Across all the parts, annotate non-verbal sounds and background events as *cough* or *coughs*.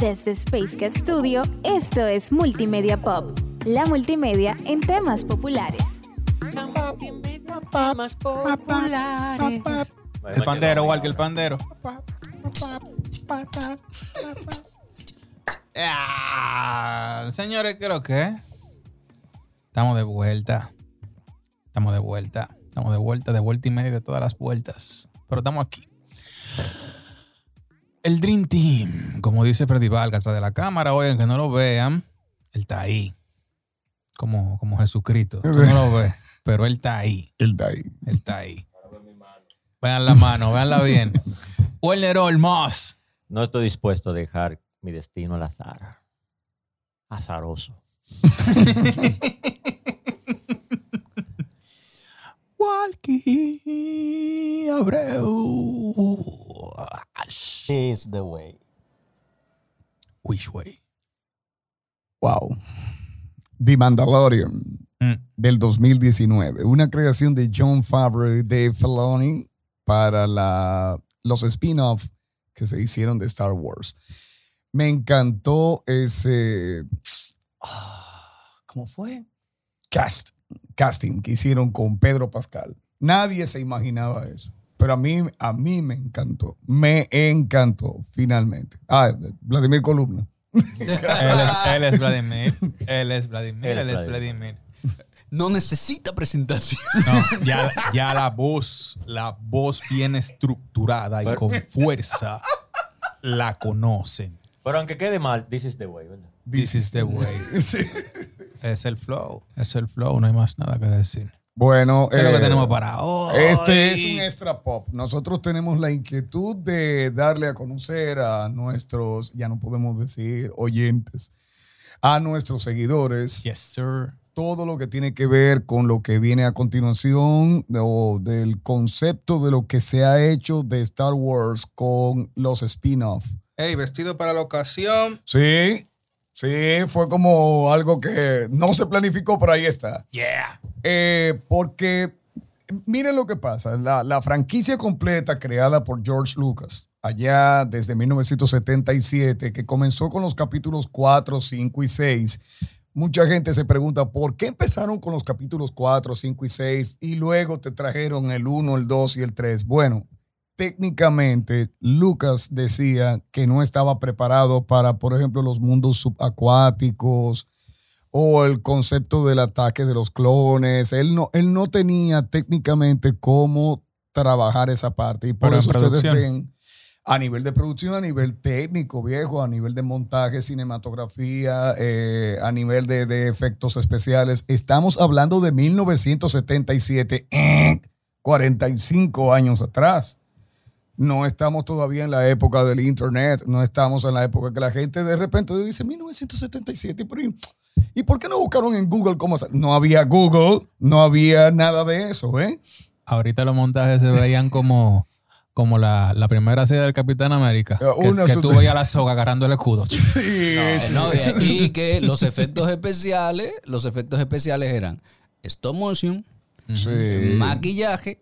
Desde Space Studio, esto es Multimedia Pop, la multimedia en temas populares. El pandero, igual que el pandero. Ah, señores, ¿qué es lo que es? Estamos de vuelta. Estamos de vuelta. Estamos de vuelta, de vuelta y media de todas las vueltas. Pero estamos aquí. El Dream Team, como dice Freddy Vargas, atrás de la cámara, oigan que no lo vean, él está ahí. Como, como Jesucristo. Tú no lo ves, pero él está ahí. El Dai. Él está ahí. Vean la mano, veanla bien. Werner Olmos. No estoy dispuesto a dejar mi destino al azar. Azaroso. *laughs* Walkie Abreu. Is the way. Which way? Wow. The Mandalorian Mm. del 2019. Una creación de John Favreau Dave Filoni para la, los spin-off que se hicieron de Star Wars. Me encantó ese... ah, ¿Cómo fue? Cast, casting que hicieron con Pedro Pascal. Nadie se imaginaba eso. Pero a mí, a mí me encantó. Me encantó, finalmente. Ah, Vladimir Columna. *laughs* Él es, él es Vladimir. Él es Vladimir. Él es Él es Vladimir. Vladimir. No necesita presentación. No, ya, ya la voz, la voz bien estructurada y Pero- con fuerza la conocen. Pero aunque quede mal, this is the way, ¿verdad? This is the way. *laughs* Sí. Es el flow. Es el flow. No hay más nada que decir. Bueno, ¿Qué es lo que eh, tenemos para hoy? Este es un extra pop. Nosotros tenemos la inquietud de darle a conocer a nuestros, ya no podemos decir oyentes, a nuestros seguidores Yes, sir. todo lo que tiene que ver con lo que viene a continuación o del concepto de lo que se ha hecho de Star Wars con los spin-off. Hey, vestido para la ocasión. Sí, sí, fue como algo que no se planificó, pero ahí está. Yeah. Eh, porque miren lo que pasa, la, la franquicia completa creada por George Lucas allá desde 1977, que comenzó con los capítulos 4, 5 y 6. Mucha gente se pregunta, ¿por qué empezaron con los capítulos 4, 5 y 6 y luego te trajeron el 1, el 2 y el 3? Bueno, técnicamente Lucas decía que no estaba preparado para, por ejemplo, los mundos subacuáticos, o el concepto del ataque de los clones. Él no, él no tenía técnicamente cómo trabajar esa parte. Y por Pero eso ustedes ven a nivel de producción, a nivel técnico, viejo, a nivel de montaje, cinematografía, eh, a nivel de, de efectos especiales. Estamos hablando de 1977, eh, 45 años atrás. No estamos todavía en la época del internet, no estamos en la época que la gente de repente dice 1977, pero ¿y- ¿y por qué no buscaron en Google cómo hacer? No había Google, no había nada de eso, ¿eh? Ahorita los montajes se veían como, como la, la primera serie del Capitán América. Que, una que su- tú veías la soga agarrando el escudo. Sí, *laughs* sí. No, y, que los efectos especiales, los efectos especiales eran stop motion, Sí. maquillaje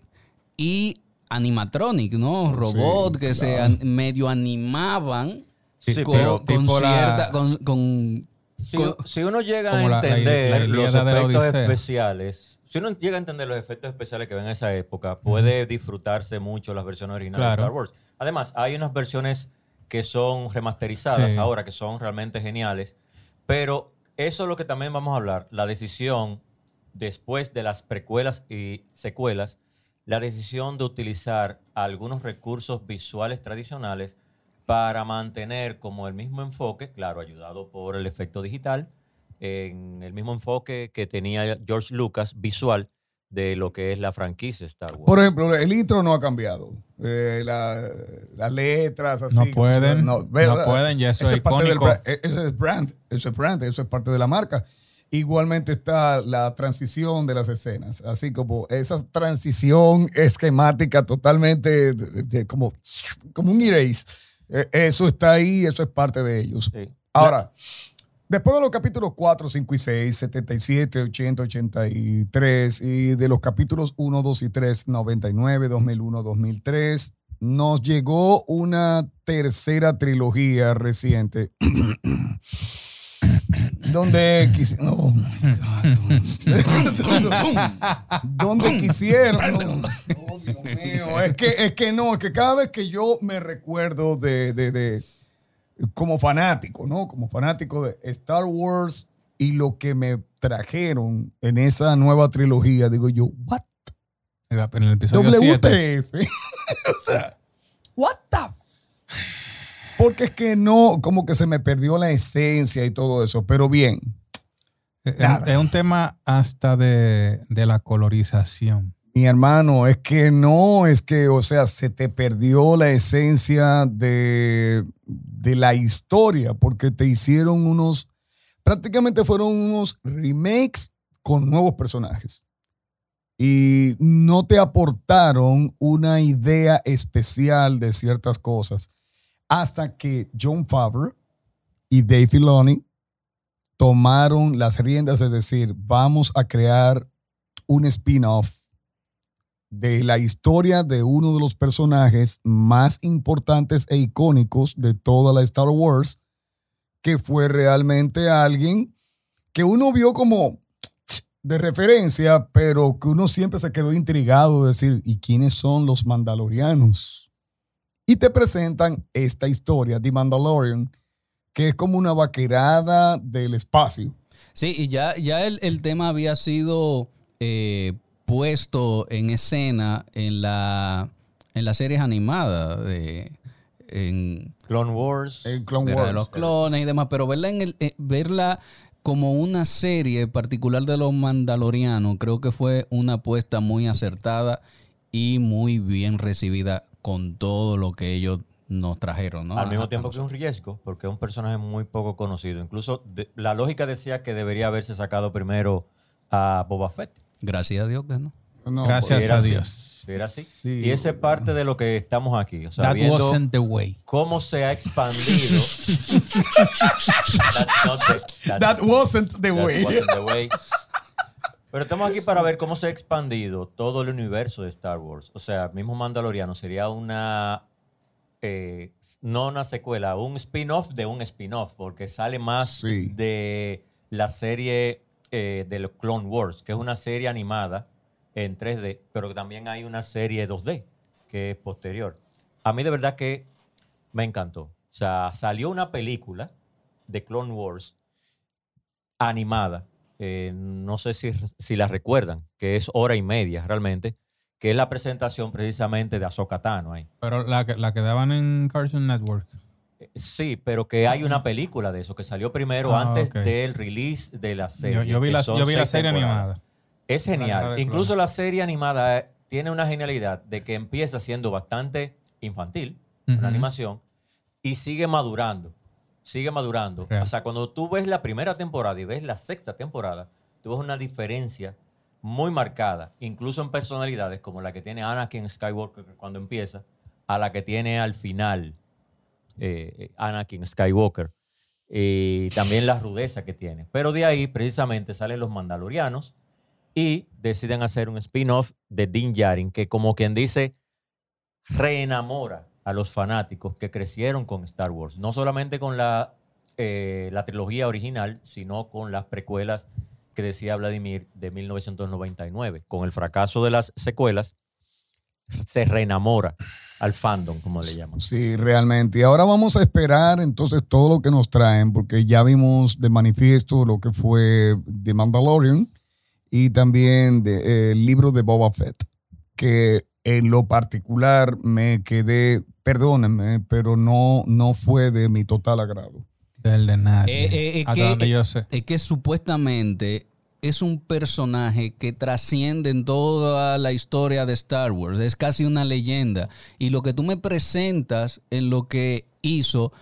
y animatronic, ¿no? Robot que se an- medio animaban Sí, con, pero con tipo la- cierta, con, con- Si, con- si uno llega a Como la- la- entender la los efectos especiales, si uno llega a entender los efectos especiales que ven en esa época, puede disfrutarse mucho las versiones originales Claro. de Star Wars. Además, hay unas versiones que son remasterizadas Sí. ahora, que son realmente geniales, pero eso es lo que también vamos a hablar, la decisión después de las precuelas y secuelas, la decisión de utilizar algunos recursos visuales tradicionales para mantener como el mismo enfoque, claro, ayudado por el efecto digital, en el mismo enfoque que tenía George Lucas visual de lo que es la franquicia Star Wars. Por ejemplo, el intro no ha cambiado. Eh, la- las letras así. No pueden, no ¿verdad? pueden, ya eso es parte del icónico. eh, Eso es brand, eso es brand, eso es parte de la marca. Igualmente está la transición de las escenas, así como esa transición esquemática totalmente de- de- como, como un erase. Eh, Eso está ahí, eso es parte de ellos. Sí. Ahora, después de los capítulos 4, 5 y 6, 77, 80, 83, y de los capítulos 1, 2 y 3, 99, 2001, 2003, nos llegó una tercera trilogía reciente. *coughs* donde, quisi- no, *laughs* donde quisieron. Dios mío, es que, es que no, es que cada vez que yo me recuerdo de, de- de- como fanático, ¿no? Como fanático de Star Wars y lo que me trajeron en esa nueva trilogía, digo yo, what? En el episodio 7. WTF. *laughs* o sea, what the porque es que no, como que se me perdió la esencia y todo eso, pero bien. Es, es un tema hasta de, de la colorización. Mi hermano, es que no, es que, o sea, se te perdió la esencia de, de la historia, porque te hicieron unos, prácticamente fueron unos remakes con nuevos personajes. Y no te aportaron una idea especial de ciertas cosas hasta que John Favreau y Dave Filoni tomaron las riendas de decir, vamos a crear un spin-off de la historia de uno de los personajes más importantes e icónicos de toda la Star Wars, que fue realmente alguien que uno vio como de referencia, pero que uno siempre se quedó intrigado de decir, ¿y quiénes son los mandalorianos? Y te presentan esta historia, The Mandalorian, que es como una vaquerada del espacio. Sí, y ya, ya el, el tema había sido eh, puesto en escena en la en las series animadas de en Clone Wars. En Clone Guerra de Wars. los clones y demás, pero verla en el, eh, verla como una serie particular de los mandalorianos, creo que fue una apuesta muy acertada y muy bien recibida con todo lo que ellos nos trajeron, ¿no? Al mismo tiempo que es un riesgo, porque es un personaje muy poco conocido. Incluso de- la lógica decía que debería haberse sacado primero a Boba Fett. Gracias a Dios que no. No, Gracias era a así. Dios. Era así. Sí. Y esa es parte de lo que estamos aquí. O sea, That viendo wasn't the way. cómo se ha expandido. *laughs* That's not the- that's- That wasn't the that way. wasn't the way. Pero estamos aquí para ver cómo se ha expandido todo el universo de Star Wars. O sea, mismo Mandaloriano sería una. eh, no una secuela, un spin-off de un spin-off, porque sale más Sí. de la serie eh, de los Clone Wars, que es una serie animada en 3D, pero también hay una serie 2D que es posterior. A mí de verdad que me encantó. O sea, salió una película de Clone Wars animada. eh, no sé si, si la recuerdan, que es hora y media realmente, que es la presentación precisamente de Ahsoka Tano ahí. Pero la que, la que daban en Cartoon Network. Eh, Sí, pero que hay una película de eso que salió primero Ah, antes del release de la serie. Yo, yo vi la, son yo vi la seis serie temporadas. animada. Es Guerra genial. Incluso la serie animada eh, tiene una genialidad de que empieza siendo bastante infantil, Ujú. una animación, y sigue madurando. Sigue madurando. Real. O sea, cuando tú ves la primera temporada y ves la sexta temporada, tú ves una diferencia muy marcada, incluso en personalidades como la que tiene Anakin Skywalker cuando empieza, a la que tiene al final eh, Anakin Skywalker. Y también la rudeza que tiene. Pero de ahí precisamente salen los mandalorianos y deciden hacer un spin-off de Din Djarin que como quien dice reenamora a los fanáticos que crecieron con Star Wars. No solamente con la, eh, la trilogía original, sino con las precuelas que decía Vladimir de 1999. Con el fracaso de las secuelas, se reenamora al fandom, como le llaman. Sí, realmente. Y ahora vamos a esperar entonces todo lo que nos traen, porque ya vimos de manifiesto lo que fue The Mandalorian y también de- eh, el libro de Boba Fett, que en lo particular me quedé, perdónenme, pero no, no fue de mi total agrado. Del de nadie. Eh, eh, es Hasta que- donde yo sé. Es que supuestamente es un personaje que trasciende en toda la historia de Star Wars. Es casi una leyenda. Y lo que tú me presentas en lo que hizo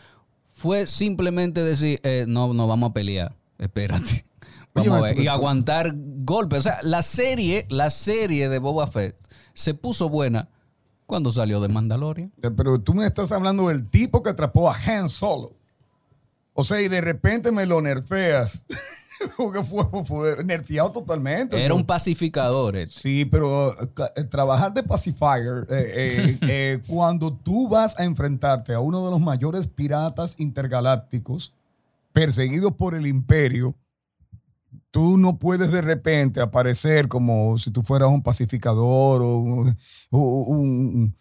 fue simplemente decir, eh, no, no vamos a pelear. Espérate. *laughs* Vamos Oye, a ver. Y aguantar golpes. O sea, la serie, la serie de Boba Fett se puso buena cuando salió de Mandalorian. Eh, Pero tú me estás hablando del tipo que atrapó a Han Solo. O sea, y de repente me lo nerfeas. *laughs* *laughs* Porque fue, fue nerfeado totalmente. Era ¿no? un pacificador. este. Sí, pero eh, trabajar de pacifier, eh, eh, *laughs* eh, cuando tú vas a enfrentarte a uno de los mayores piratas intergalácticos perseguidos por el imperio, tú no puedes de repente aparecer como si tú fueras un pacificador o un, un- un-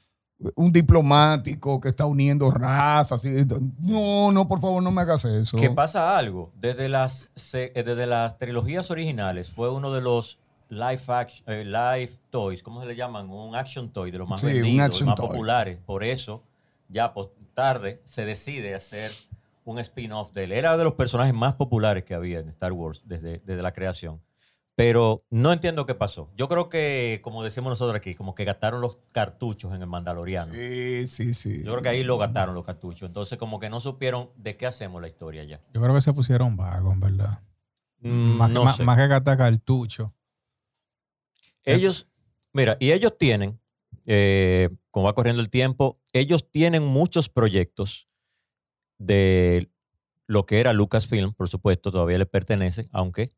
un diplomático que está uniendo razas. y- No, no, por favor, no me hagas eso. Que pasa algo. Desde las, eh, desde las trilogías originales fue uno de los live, action, eh, live toys, ¿cómo se le llaman? Un action toy de los más Sí, vendidos, action más toy. populares. Por eso, ya pues, tarde se decide hacer un spin-off de él. Era de los personajes más populares que había en Star Wars desde, desde la creación. Pero no entiendo qué pasó. Yo creo que, como decimos nosotros aquí, como que gastaron los cartuchos en el Mandaloriano. Sí, sí, sí. Yo creo que ahí lo gastaron los cartuchos. Entonces, como que no supieron de qué hacemos la historia ya. Yo creo que se pusieron vagos, en verdad. Mm, más, que- no más, sé. más que gastar cartucho. Ellos, mira, y ellos tienen, eh, como va corriendo el tiempo, ellos tienen muchos proyectos de lo que era Lucasfilm, por supuesto, todavía les pertenece, aunque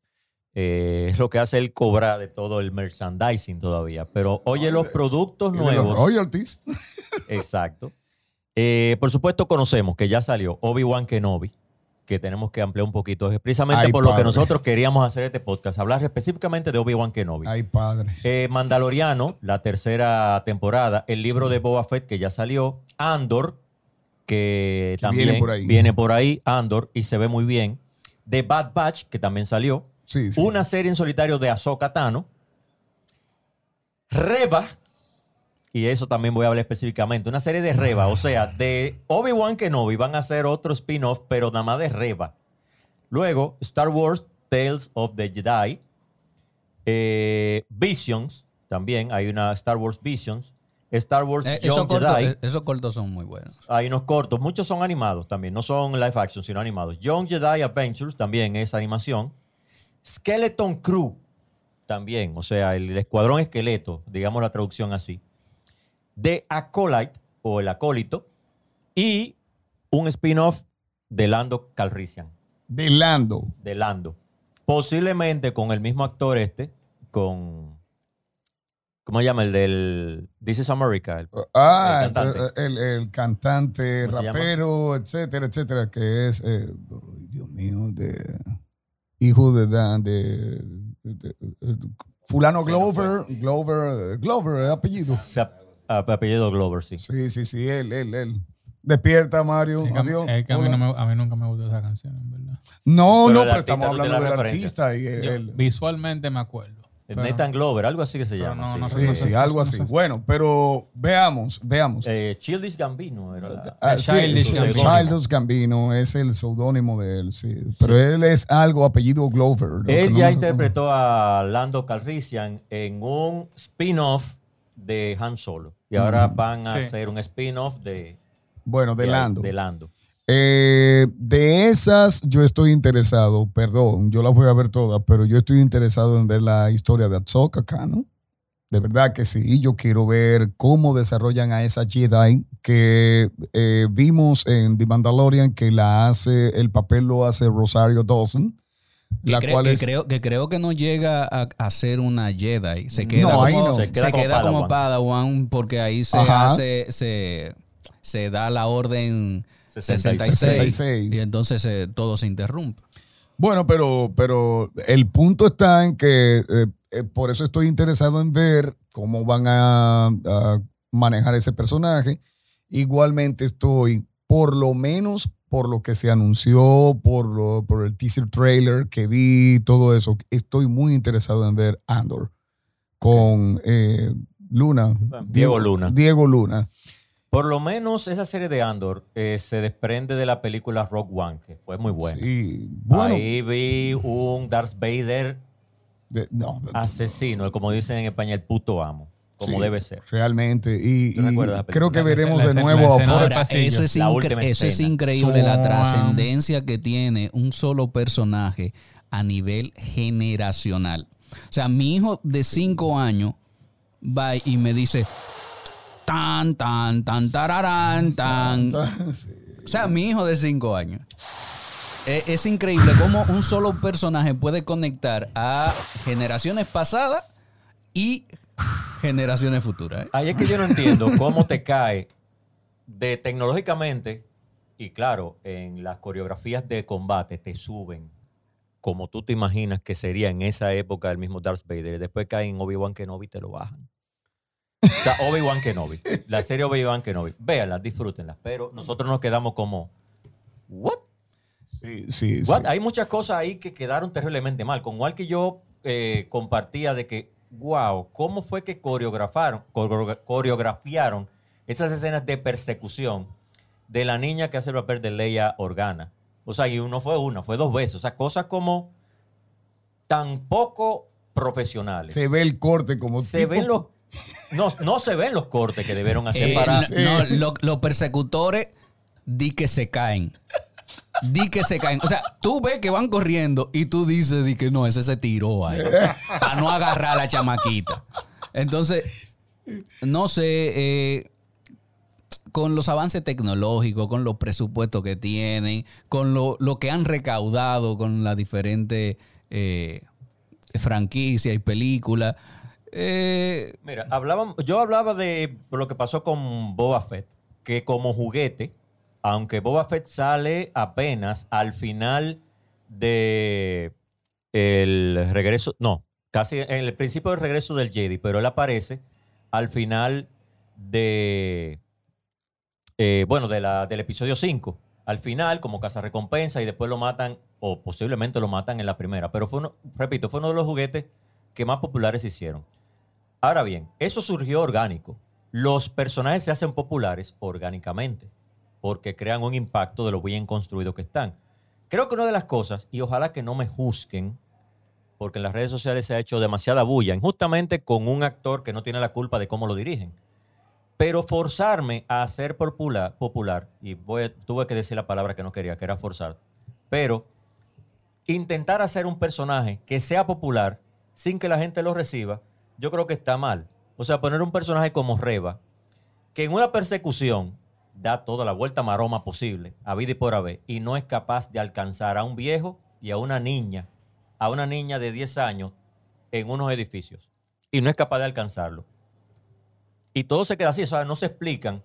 eh, es lo que hace él cobrar de todo el merchandising todavía. Pero oye, los productos Y de los nuevos. royalties. *laughs* Exacto. Eh, por supuesto, conocemos que ya salió Obi-Wan Kenobi, que tenemos que ampliar un poquito. Es precisamente Ay, por lo que nosotros queríamos hacer este podcast, hablar específicamente de Obi-Wan Kenobi. Ay, padre. Eh, Mandaloriano, la tercera temporada, el libro de Boba Fett que ya salió, Andor, que, Que también viene por ahí. viene por ahí, Andor, y se ve muy bien. The Bad Batch, que también salió. Sí, sí. Una serie en solitario de Ahsoka Tano. Reba, y eso también voy a hablar específicamente, una serie de Reba, o sea, de Obi-Wan Kenobi van a hacer otro spin-off, pero nada más de Reba. Luego, Star Wars Tales of the Jedi. Eh, Visions, también hay una Star Wars Visions. Star Wars Eh, Young esos, cortos, Jedi. eh, esos cortos son muy buenos. Hay unos cortos, muchos son animados también, no son live action, sino animados. Young Jedi Adventures también es animación. Skeleton Crew también, o sea, el escuadrón esqueleto, digamos la traducción así. The Acolyte o el acólito y un spin-off de Lando Calrissian, De Lando. de Lando. Posiblemente con el mismo actor este, con... ¿Cómo se llama? El del This is America. el- Ah, El cantante. el, el cantante, rapero, etcétera, etcétera, que es, eh, Dios mío, de hijo de, Dan- de, de- de- fulano Glover, Glover, Glover, el apellido. se ap- ap- apellido Glover, sí. Sí, sí, sí, él, él, él. Despierta, Mario. Es que, a mí- Adiós. es que a, mí Hola. no me- a mí nunca me gustó esa canción, en verdad. No, Pero no, pero artista estamos hablando la del artista y Yo él. visualmente me acuerdo. Pero- Nathan Glover, algo así que se llama. no- sí. no Sí, algo así. *laughs* Bueno, pero veamos, veamos. Eh, Childish Gambino era la- Ah, Childish. Childish Gambino es el seudónimo de él, sí. Pero él es algo apellido Glover. Él ya interpretó a Lando Calrissian en un spin-off de Han Solo. Y ahora van a hacer un spin-off de, Bueno, de Lando. de Lando. Eh, de esas yo estoy interesado, perdón, yo las voy a ver todas, pero yo estoy interesado en ver la historia de Ahsoka acá, ¿no? De verdad que sí, yo quiero ver cómo desarrollan a esa Jedi que eh, vimos en The Mandalorian que la hace, el papel lo hace Rosario Dawson, Que, la cre- cual que es... creo, que creo que no llega a, a ser una Jedi. Se queda No, como, ahí no. Se Se queda, queda como como Padawan porque ahí se Ajá. hace, se, se da la orden 66. 66, 66. y entonces eh, todo se interrumpe. Bueno, pero, pero el punto está en que eh, eh, por eso estoy interesado en ver cómo van a, a manejar ese personaje. Igualmente estoy, por lo menos por lo que se anunció, por, lo, por el teaser trailer que vi, todo eso, estoy muy interesado en ver Andor con eh, Luna. Diego Luna. Diego Luna. Por lo menos esa serie de Andor eh, se desprende de la película Rock One, que fue muy buena. Sí, bueno, Ahí vi un Darth Vader de- no, asesino, como dicen en España, el puto amo, como Sí. debe ser. Realmente. Y, ¿Tú recuerdas y la creo que veremos La de nuevo a eso es, incre- eso es increíble, la trascendencia que tiene un solo personaje a nivel generacional. O sea, mi hijo de 5 años va y me dice tan, tan, tan, tararán, tan. O sea, mi hijo de 5 años. eh, es increíble cómo un solo personaje puede conectar a generaciones pasadas y generaciones futuras. ¿eh? Ahí es que yo no entiendo cómo te cae de tecnológicamente, y claro, en las coreografías de combate te suben como tú te imaginas que sería en esa época el mismo Darth Vader. Después cae en Obi-Wan Kenobi y te lo bajan. O sea, Obi-Wan Kenobi. La serie Obi-Wan Kenobi. Véanla, disfrútenla. Pero nosotros nos quedamos como, ¿what? Sí, sí, What? sí. Hay muchas cosas ahí que quedaron terriblemente mal. Con igual que yo eh, compartía de que, wow, ¿cómo fue que coreografaron, coreografiaron esas escenas de persecución de la niña que hace el papel de Leia Organa? O sea, y uno fue una, fue dos veces. O sea, cosas como tan poco profesionales. Se ve el corte como Se tipo- ven los... No, no se ven los cortes que debieron hacer Eh, para... no, no, lo- los persecutores di que se caen. Di que se caen. O sea, tú ves que van corriendo y tú dices di que no, ese se tiró ahí. Para no agarrar a la chamaquita. Entonces, no sé, eh, con los avances tecnológicos, con los presupuestos que tienen, con lo, lo que han recaudado con las diferentes eh, franquicias y películas. Eh, Mira, yo hablaba de lo que pasó con Boba Fett, que como juguete, aunque Boba Fett sale apenas al final de el regreso, no, casi en el principio del regreso del Jedi, pero él aparece al final de, eh, bueno, del episodio 5. Al final, como recompensa y después lo matan, o posiblemente lo matan en la primera. Pero fue uno, repito, fue uno de los juguetes que más populares hicieron. Ahora bien, eso surgió orgánico. Los personajes se hacen populares orgánicamente, porque crean un impacto de lo bien construidos que están. Creo que una de las cosas, y ojalá que no me juzguen, porque en las redes sociales se ha hecho demasiada bulla, injustamente con un actor que no tiene la culpa de cómo lo dirigen. Pero forzarme a ser popular, popular y tuve que decir la palabra que no quería, que era forzar, pero intentar hacer un personaje que sea popular sin que la gente lo reciba, yo creo que está mal. O sea, poner un personaje como Reba, que en una persecución da toda la vuelta maroma posible, a vida y por haber, y no es capaz de alcanzar a un viejo y a una niña, a una niña de 10 años en unos edificios, y no es capaz de alcanzarlo. Y todo se queda así, o sea, no se explican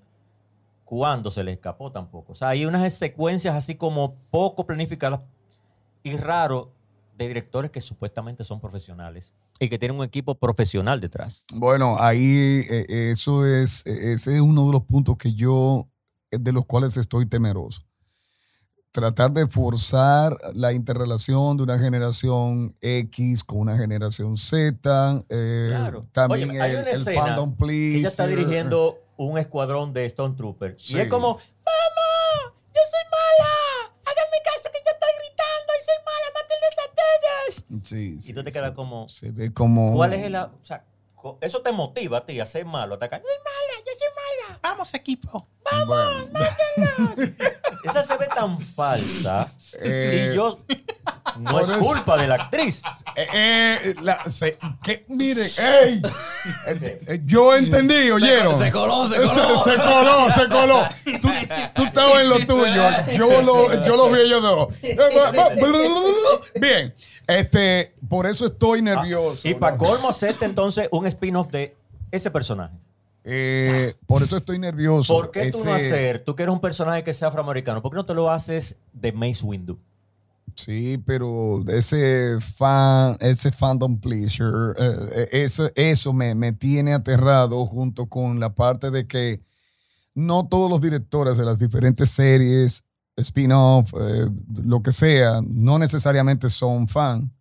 cuándo se le escapó tampoco. O sea, hay unas secuencias así como poco planificadas y raro de directores que supuestamente son profesionales y que tienen un equipo profesional detrás. Bueno, ahí eh, eso es, eh, ese es uno de los puntos que yo, eh, de los cuales estoy temeroso. Tratar de forzar la interrelación de una generación X con una generación Z. eh, Claro. También Óyeme, hay el, el fandom Que ella está dirigiendo un escuadrón de Stone Troopers. Sí. Y es como, ¡Mamá! ¡Yo soy mala! ¡Háganme caso que yo estoy gritando y soy mala! ¡Mátenlos! Sí, Y tú te quedas como, Se ve como. ¿cuál es el... a- O sea, eso te motiva a ti a ser malo, a atacar. ¡Soy mala! ¡Yo soy mala! Vamos, equipo. Bueno, *laughs* Esa se ve tan falsa. Eh, y yo... No es eso- culpa de la actriz. eh, eh, la- se- que, miren, ey, eh, eh, yo entendí, oyeron. se coló, se coló. se coló, se coló. Tú, tú estabas en lo tuyo. Yo lo, yo lo vi ellos dos. Bien. Este, por eso estoy nervioso. Y para ¿no? colmo, hacerte entonces un spin-off de ese personaje. Eh, por eso estoy nervioso. ¿Por qué tú no hacer, tú que eres un personaje que sea afroamericano, ¿por qué no te lo haces de Mace Windu? Sí, pero ese fan, ese fandom pleaser, eh, eh, eso, eso me, me tiene aterrado junto con la parte de que no todos los directores de las diferentes series, spin-off, eh, lo que sea, no necesariamente son fan,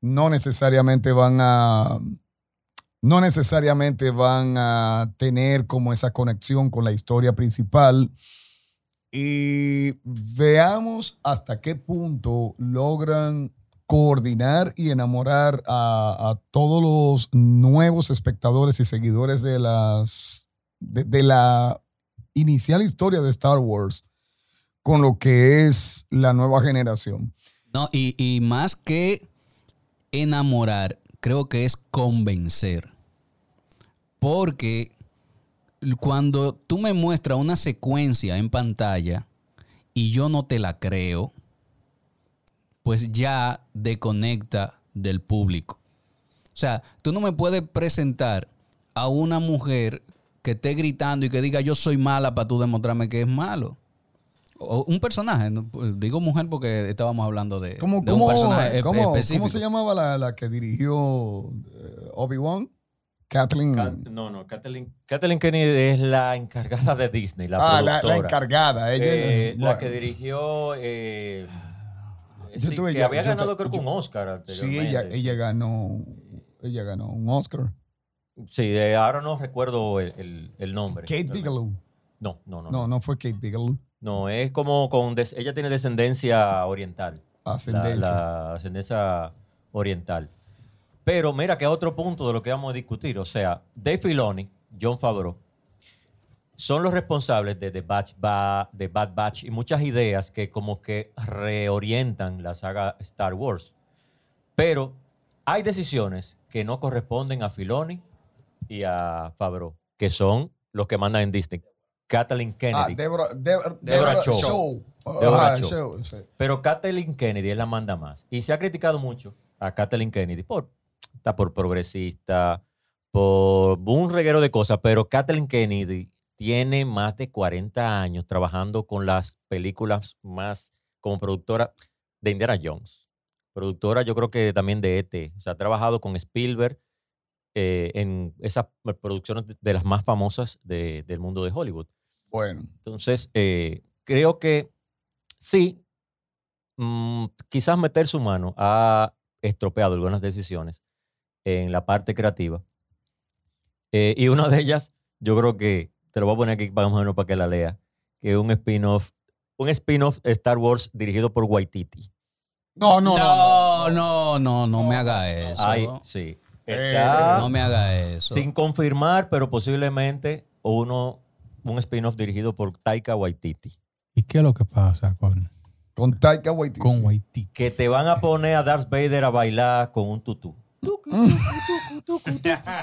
no necesariamente van a, no necesariamente van a tener como esa conexión con la historia principal. Y veamos hasta qué punto logran coordinar y enamorar a, todos los nuevos espectadores y seguidores de las de, de la inicial historia de Star Wars con lo que es la nueva generación. No, y, y más que enamorar, creo que es convencer. Porque cuando tú me muestras una secuencia en pantalla y yo no te la creo, pues ya desconecta del público. O sea, tú no me puedes presentar a una mujer que esté gritando y que diga yo soy mala para tú demostrarme que es malo. O un personaje. Pues digo mujer porque estábamos hablando de, ¿Cómo, de un cómo- personaje e- cómo- específico. cómo se llamaba la, la que dirigió eh, Obi-Wan? Kathleen. Kat- no, no, Kathleen, Kathleen Kennedy es la encargada de Disney, la ah, la, productora. la encargada. Ella, Eh, La bueno, que dirigió. eh, Yo sí, tuve que había yo ganado, te- creo que un Oscar. Sí, ella, ella ganó. Ella ganó un Oscar. Sí, eh, ahora no recuerdo el, el- el nombre. Kate Bigelow. No, no, no. No, no fue Kate Bigelow. No, es como con. des- ella tiene descendencia oriental. Ascendencia. La, ascendencia oriental. Pero mira que otro punto de lo que vamos a discutir. O sea, Dave Filoni, John Favreau, son los responsables de The Batch Ba- de Bad Batch y muchas ideas que como que reorientan la saga Star Wars. Pero hay decisiones que no corresponden a Filoni y a Favreau, que son los que mandan en Disney. Kathleen Ah, Kennedy. Deborah, Deborah, Deborah Ah, sí. Pero Kathleen Kennedy es la manda más. Y se ha criticado mucho a Kathleen Kennedy por, está por progresista, por un reguero de cosas, pero Kathleen Kennedy tiene más de 40 años trabajando con las películas más como productora de Indiana Jones. Productora yo creo que también de ET. O sea, ha trabajado con Spielberg eh, en esas producciones de- de las más famosas de- del mundo de Hollywood. Bueno, Entonces, eh, creo que sí, mm, quizás meter su mano ha estropeado algunas decisiones en la parte creativa. Eh, y una de ellas, yo creo que, te lo voy a poner aquí más o menos para que la lea, que es un spin-off, un spin-off Star Wars dirigido por Waititi. no, no, no. no. No, no, no, no me haga eso. Ay, sí. Eh, Está No me haga eso. sin confirmar, pero posiblemente uno, un spin-off dirigido por Taika Waititi. ¿Y qué es lo que pasa con, Con Taika Waititi. con Waititi? que te van a poner a Darth Vader a bailar con un tutú. *laughs*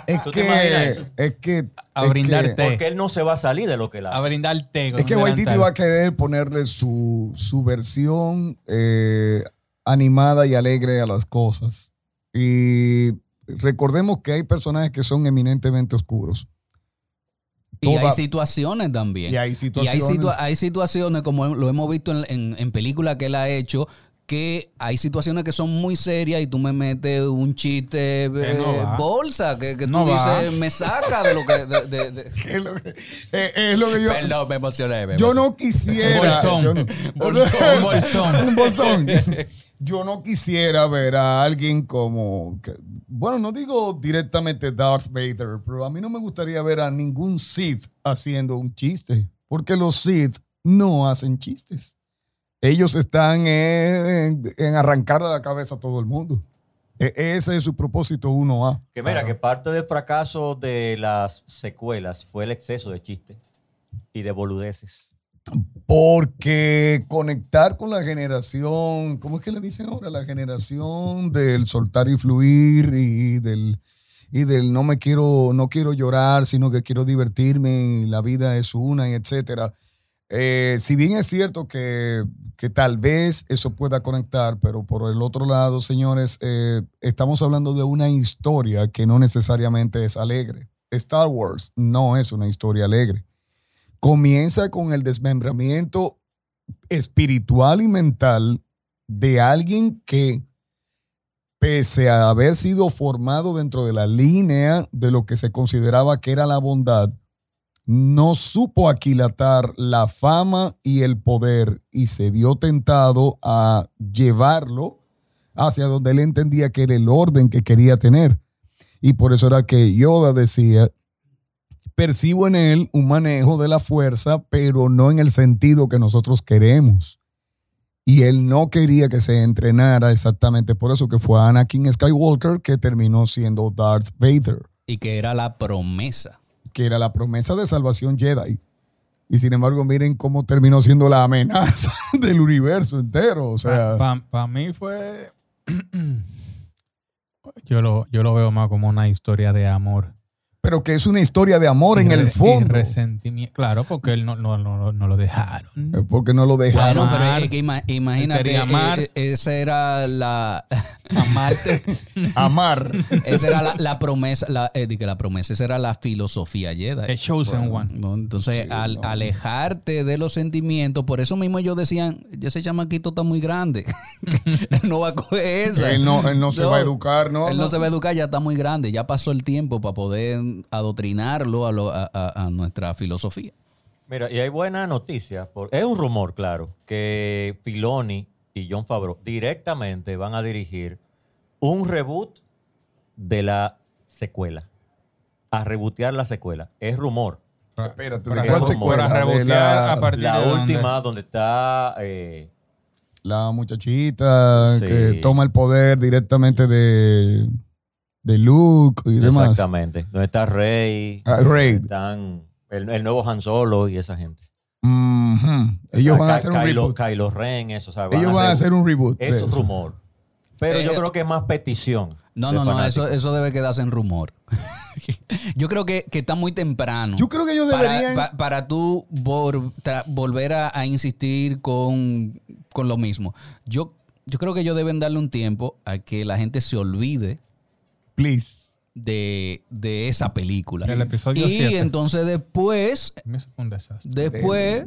Es ¿Tú te imaginas que, eso? es que, A es brindarte. que- Porque él no se va a salir de lo que él A hace. brindar té. con Es que Waititi va a querer ponerle su, su versión eh, animada y alegre a las cosas. Y recordemos que hay personajes que son eminentemente oscuros. Y hay situaciones también. Y hay Y hay, situaciones. situa- hay situaciones, como lo hemos visto en, en- en películas que él ha hecho, que hay situaciones que son muy serias y tú me metes un chiste eh, no bolsa que, que tú va. dices, me saca de lo que... de- de- de- *laughs* es, lo que, eh, es lo que yo. Perdón, me emocioné. me Yo no quisiera. Bolsón. yo no- Bolsón, bolsón. *laughs* Un bolsón. Yo no quisiera ver a alguien como. que- bueno, no digo directamente Darth Vader, pero a mí no me gustaría ver a ningún Sith haciendo un chiste. Porque los Sith no hacen chistes. Ellos están en, en arrancar a la cabeza a todo el mundo. E- ese es su propósito 1A. Que mira, que parte del fracaso de las secuelas fue el exceso de chistes y de boludeces. Porque conectar con la generación, ¿cómo es que le dicen ahora? La generación del soltar y fluir y del, y del no me quiero, no quiero llorar, sino que quiero divertirme, y la vida es una, y etcétera. Eh, si bien es cierto que, que tal vez eso pueda conectar, pero por el otro lado, señores, eh, estamos hablando de una historia que no necesariamente es alegre. Star Wars no es una historia alegre comienza con el desmembramiento espiritual y mental de alguien que, pese a haber sido formado dentro de la línea de lo que se consideraba que era la bondad, no supo aquilatar la fama y el poder y se vio tentado a llevarlo hacia donde él entendía que era el orden que quería tener. Y por eso era que Yoda decía, percibo en él un manejo de la fuerza, pero no en el sentido que nosotros queremos. Y él no quería que se entrenara exactamente por eso que fue Anakin Skywalker que terminó siendo Darth Vader, Y que era la promesa. que era la promesa de salvación Jedi. Y sin embargo, miren cómo terminó siendo la amenaza *laughs* del universo entero. O sea, Para mí fue. *clears throat* yo, lo, yo lo veo más como una historia de amor. Pero que es una historia de amor en el fondo. resentimiento. Claro, porque él no, no, no, no lo dejaron. Eh, Porque no lo dejaron. Bueno, pero amar. es que ima- imagínate, quería amar. eh, eh, esa era la, *laughs* Amarte. *laughs* Amar. esa era la, la promesa, la, eh, la promesa, esa era la filosofía Jedi. The Chosen One. ¿no? Entonces, al alejarte de los sentimientos, por eso mismo ellos decían, ese chamaquito está muy grande. *laughs* él no va a coger esa. Él no, él no se va a educar, ¿no? Él no se va a educar, ya está muy grande, ya pasó el tiempo para poder adoctrinarlo a, lo- a- a- a nuestra filosofía. Mira, y hay buena noticia. por- es un rumor, claro, que Filoni y John Favreau directamente van a dirigir un reboot de la secuela. A rebootear la secuela. Es rumor. Espérate, Para, ¿de cuál secuela? para rebotear la- a partir La de dónde? última donde está... eh, La muchachita Sí. que toma el poder directamente de, de Luke y demás. exactamente. Donde está Rey. Ah, Rey. Están el, el nuevo Han Solo y esa gente. Ellos O sea, van a hacer un reboot. Kylo Ren, eso. o sea, Ellos van a hacer un reboot. de Es un eso. rumor. Pero Eh, yo eh, creo que es más petición. No, no, no, eso, eso debe quedarse en rumor. *laughs* Yo creo que, que está muy temprano. Yo creo que ellos para, deberían. pa- para tú vol- tra- volver a, a insistir con, con lo mismo. Yo, yo creo que ellos deben darle un tiempo a que la gente se olvide Please. de, de esa película. El episodio y 7. entonces después, Eso fue un desastre. después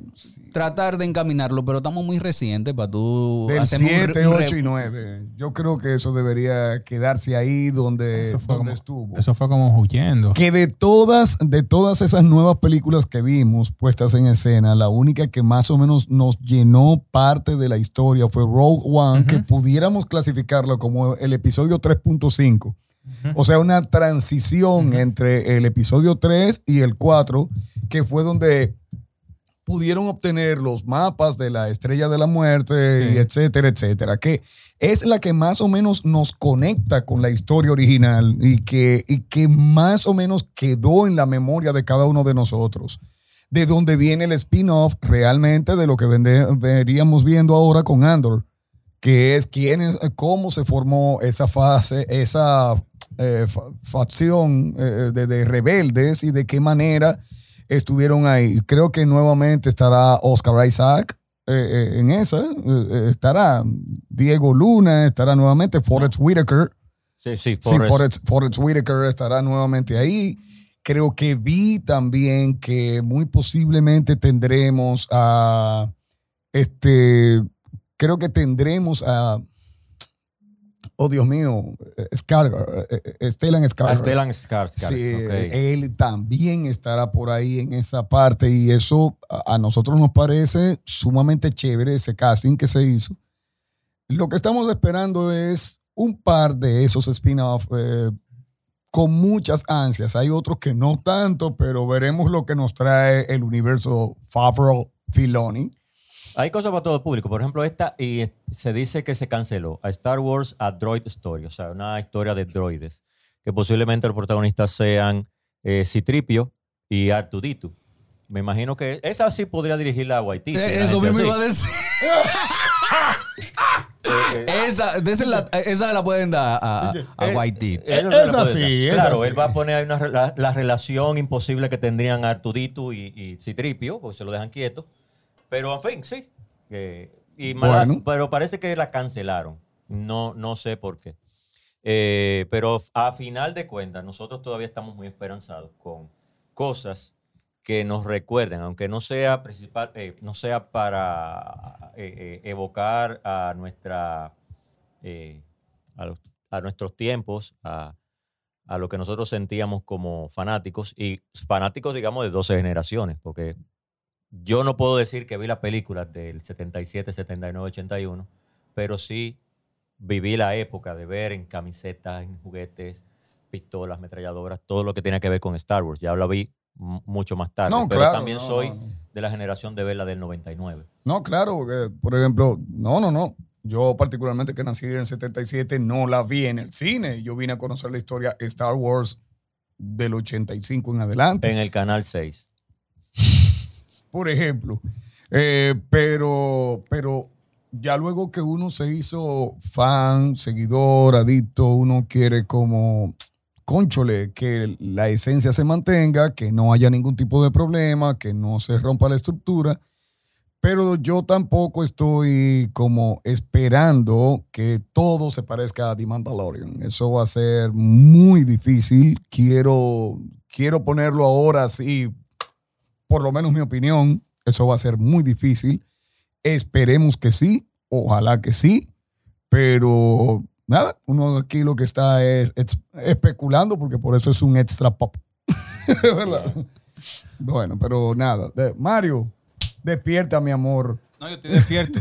tratar de encaminarlo, pero estamos muy recientes para tú Del hacerme un re- 7, un re- 8 y 9. Yo creo que eso debería quedarse ahí donde, Eso fue, donde como, estuvo. eso fue como huyendo. Que de todas, de todas esas nuevas películas que vimos puestas en escena, la única que más o menos nos llenó parte de la historia fue Rogue One, que pudiéramos clasificarlo como el episodio 3.5. O sea, una transición entre el episodio 3 y el 4, que fue donde pudieron obtener los mapas de la estrella de la muerte, y etcétera, etcétera, que es la que más o menos nos conecta con la historia original y que, y que más o menos quedó en la memoria de cada uno de nosotros. De donde viene el spin-off realmente de lo que veríamos viendo ahora con Andor, que es quién es, cómo se formó esa fase, esa eh, fa- facción eh, de, de rebeldes y de qué manera estuvieron ahí. Creo que nuevamente estará Oscar Isaac eh, eh, en esa, eh, eh, estará Diego Luna, estará nuevamente Forrest Whitaker. Sí, sí, Sí, Forrest. Forrest, Forrest Whitaker estará nuevamente ahí. Creo que vi también que muy posiblemente tendremos a este, creo que tendremos a, oh Dios mío, Skarsgård, eh, eh, Stellan Skarsgård. Stellan Skarsgård. Sí, él también estará por ahí en esa parte y eso a, a nosotros nos parece sumamente chévere ese casting que se hizo. Lo que estamos esperando es un par de esos spin-off eh, con muchas ansias. Hay otros que no tanto, pero veremos lo que nos trae el universo Favreau Filoni. Hay cosas para todo el público. Por ejemplo, esta, y se dice que se canceló. A Star Wars A Droid Story, o sea, una historia de droides. Que posiblemente los protagonistas sean eh, Citripio y Artudito. Me imagino que esa sí podría dirigirla a Waititi. Eh, Eso mismo así. iba a decir. Eh, *laughs* eh, Esa, esa, la, esa la pueden dar a, a, a Eh, Waititi. La Esa sí, esa Claro, sí. él va a poner ahí una, la, la relación imposible que tendrían Artudito y, y Citripio, porque se lo dejan quieto. Pero, en fin, sí. Eh, y mala- Bueno. pero parece que la cancelaron. No, no sé por qué. Eh, pero a final de cuentas, nosotros todavía estamos muy esperanzados con cosas que nos recuerden, aunque no sea principal, eh, no sea para evocar a nuestra a, los- a nuestros tiempos, a, a lo que nosotros sentíamos como fanáticos y fanáticos, digamos, de 12 generaciones, porque yo no puedo decir que vi las películas del 77, 79, 81, pero sí viví la época de ver en camisetas, en juguetes, pistolas, ametralladoras, todo lo que tenía que ver con Star Wars. Ya lo vi mucho más tarde, No, pero claro, también no, soy no. de la generación de verla del 99. No, claro, porque, por ejemplo, no, no, no. Yo particularmente que nací en el 77 no la vi en el cine. Yo vine a conocer la historia Star Wars del 85 en adelante, En el Canal 6. Por ejemplo. Eh, pero, pero ya luego que uno se hizo fan, seguidor, adicto, uno quiere como conchole, que la esencia se mantenga, que no haya ningún tipo de problema, que no se rompa la estructura. Pero yo tampoco estoy como esperando que todo se parezca a The Mandalorian. Eso va a ser muy difícil. Quiero, quiero ponerlo ahora así, por lo menos mi opinión. Eso va a ser muy difícil. Esperemos que sí, ojalá que sí, pero nada, uno aquí lo que está es, es- especulando porque por eso es un extra pop. *laughs* ¿Verdad? Bueno, pero nada. Mario, despierta, mi amor. No, yo estoy despierto.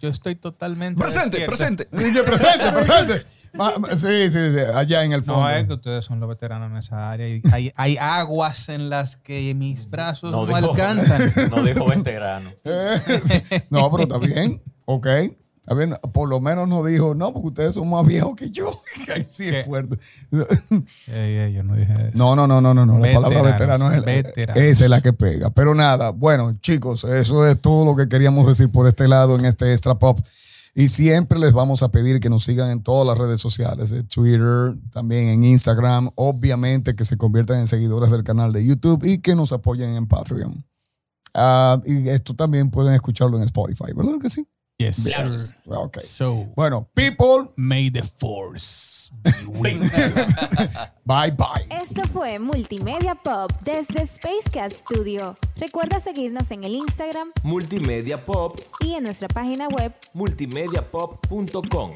Yo, estoy totalmente Presente, despierto. presente. Presente, presente. *laughs* Ma- ma- Sí, sí, sí, allá en el fondo. No, es que ustedes son los veteranos en esa área. y hay, hay aguas en las que mis brazos no, dijo- alcanzan. *laughs* No dijo veterano. *laughs* no, pero está bien. Ok. Está bien. Por lo menos no dijo, no, porque ustedes son más viejos que yo. *laughs* Ahí sí ¿Qué? es fuerte. Ey, ey, yo no dije eso. No, no, no, no, no. no. La palabra veterano es, veteranos. esa es la que pega. Pero nada, bueno, chicos, eso es todo lo que queríamos decir por este lado en este Extra Pop. Y siempre les vamos a pedir que nos sigan en todas las redes sociales, en Twitter, también en Instagram, obviamente que se conviertan en seguidores del canal de YouTube y que nos apoyen en Patreon. Ah, y esto también pueden escucharlo en Spotify, ¿verdad que sí? Yes, sir. Ok. So, Bueno, people, may the force be *laughs* with you. bye bye. Esto fue Multimedia Pop desde Spacecast Studio. Recuerda seguirnos en el Instagram Multimedia Pop, y en nuestra página web multimediapop.com.